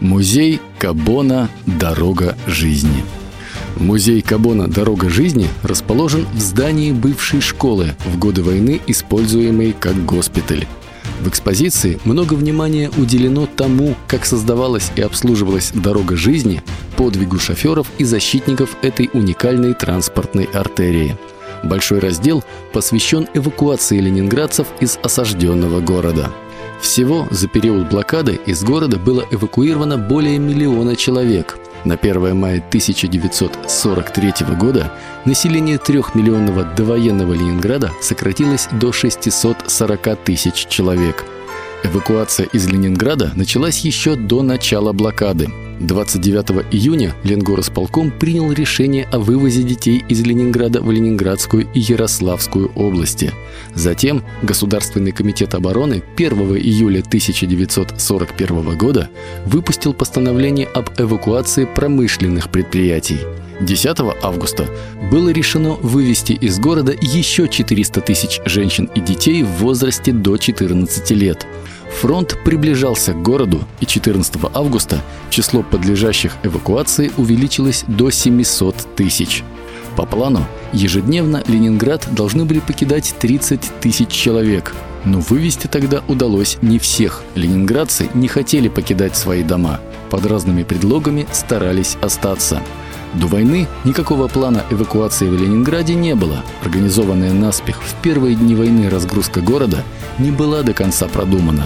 Музей Кабона «Дорога жизни». Музей Кабона «Дорога жизни» расположен в здании бывшей школы, в годы войны используемой как госпиталь. В экспозиции много внимания уделено тому, как создавалась и обслуживалась дорога жизни, подвигу шоферов и защитников этой уникальной транспортной артерии. Большой раздел посвящен эвакуации ленинградцев из осажденного города – всего за период блокады из города было эвакуировано более миллиона человек. На 1 мая 1943 года население трехмиллионного довоенного Ленинграда сократилось до 640 тысяч человек. Эвакуация из Ленинграда началась еще до начала блокады. 29 июня Ленгоросполком принял решение о вывозе детей из Ленинграда в Ленинградскую и Ярославскую области. Затем Государственный комитет обороны 1 июля 1941 года выпустил постановление об эвакуации промышленных предприятий. 10 августа было решено вывести из города еще 400 тысяч женщин и детей в возрасте до 14 лет. Фронт приближался к городу, и 14 августа число подлежащих эвакуации увеличилось до 700 тысяч. По плану, ежедневно Ленинград должны были покидать 30 тысяч человек. Но вывести тогда удалось не всех. Ленинградцы не хотели покидать свои дома. Под разными предлогами старались остаться. До войны никакого плана эвакуации в Ленинграде не было. Организованная наспех в первые дни войны разгрузка города не была до конца продумана.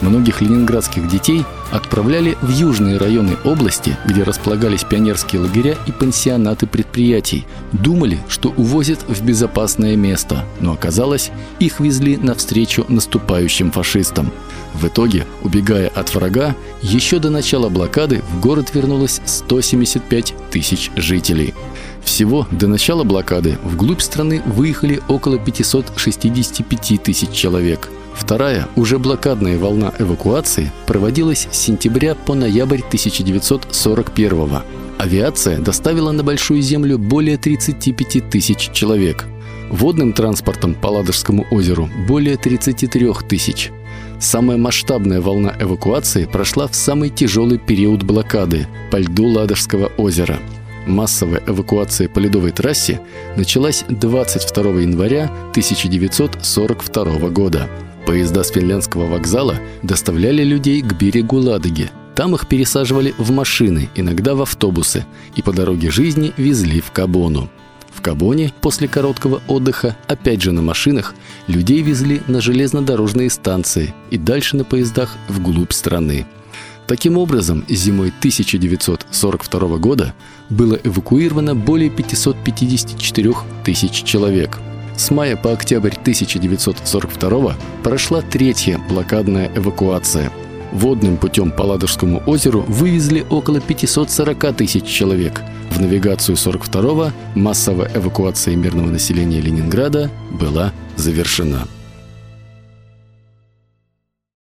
Многих ленинградских детей отправляли в южные районы области, где располагались пионерские лагеря и пансионаты предприятий. Думали, что увозят в безопасное место, но оказалось, их везли навстречу наступающим фашистам. В итоге, убегая от врага, еще до начала блокады в город вернулось 175 тысяч жителей. Всего до начала блокады вглубь страны выехали около 565 тысяч человек – Вторая, уже блокадная волна эвакуации проводилась с сентября по ноябрь 1941 года. Авиация доставила на Большую Землю более 35 тысяч человек. Водным транспортом по Ладожскому озеру более 33 тысяч. Самая масштабная волна эвакуации прошла в самый тяжелый период блокады по льду Ладожского озера. Массовая эвакуация по ледовой трассе началась 22 января 1942 года. Поезда с финляндского вокзала доставляли людей к берегу Ладоги. Там их пересаживали в машины, иногда в автобусы, и по дороге жизни везли в Кабону. В Кабоне после короткого отдыха, опять же на машинах, людей везли на железнодорожные станции и дальше на поездах вглубь страны. Таким образом, зимой 1942 года было эвакуировано более 554 тысяч человек – с мая по октябрь 1942 прошла третья блокадная эвакуация. Водным путем по Ладожскому озеру вывезли около 540 тысяч человек. В навигацию 42-го массовая эвакуация мирного населения Ленинграда была завершена.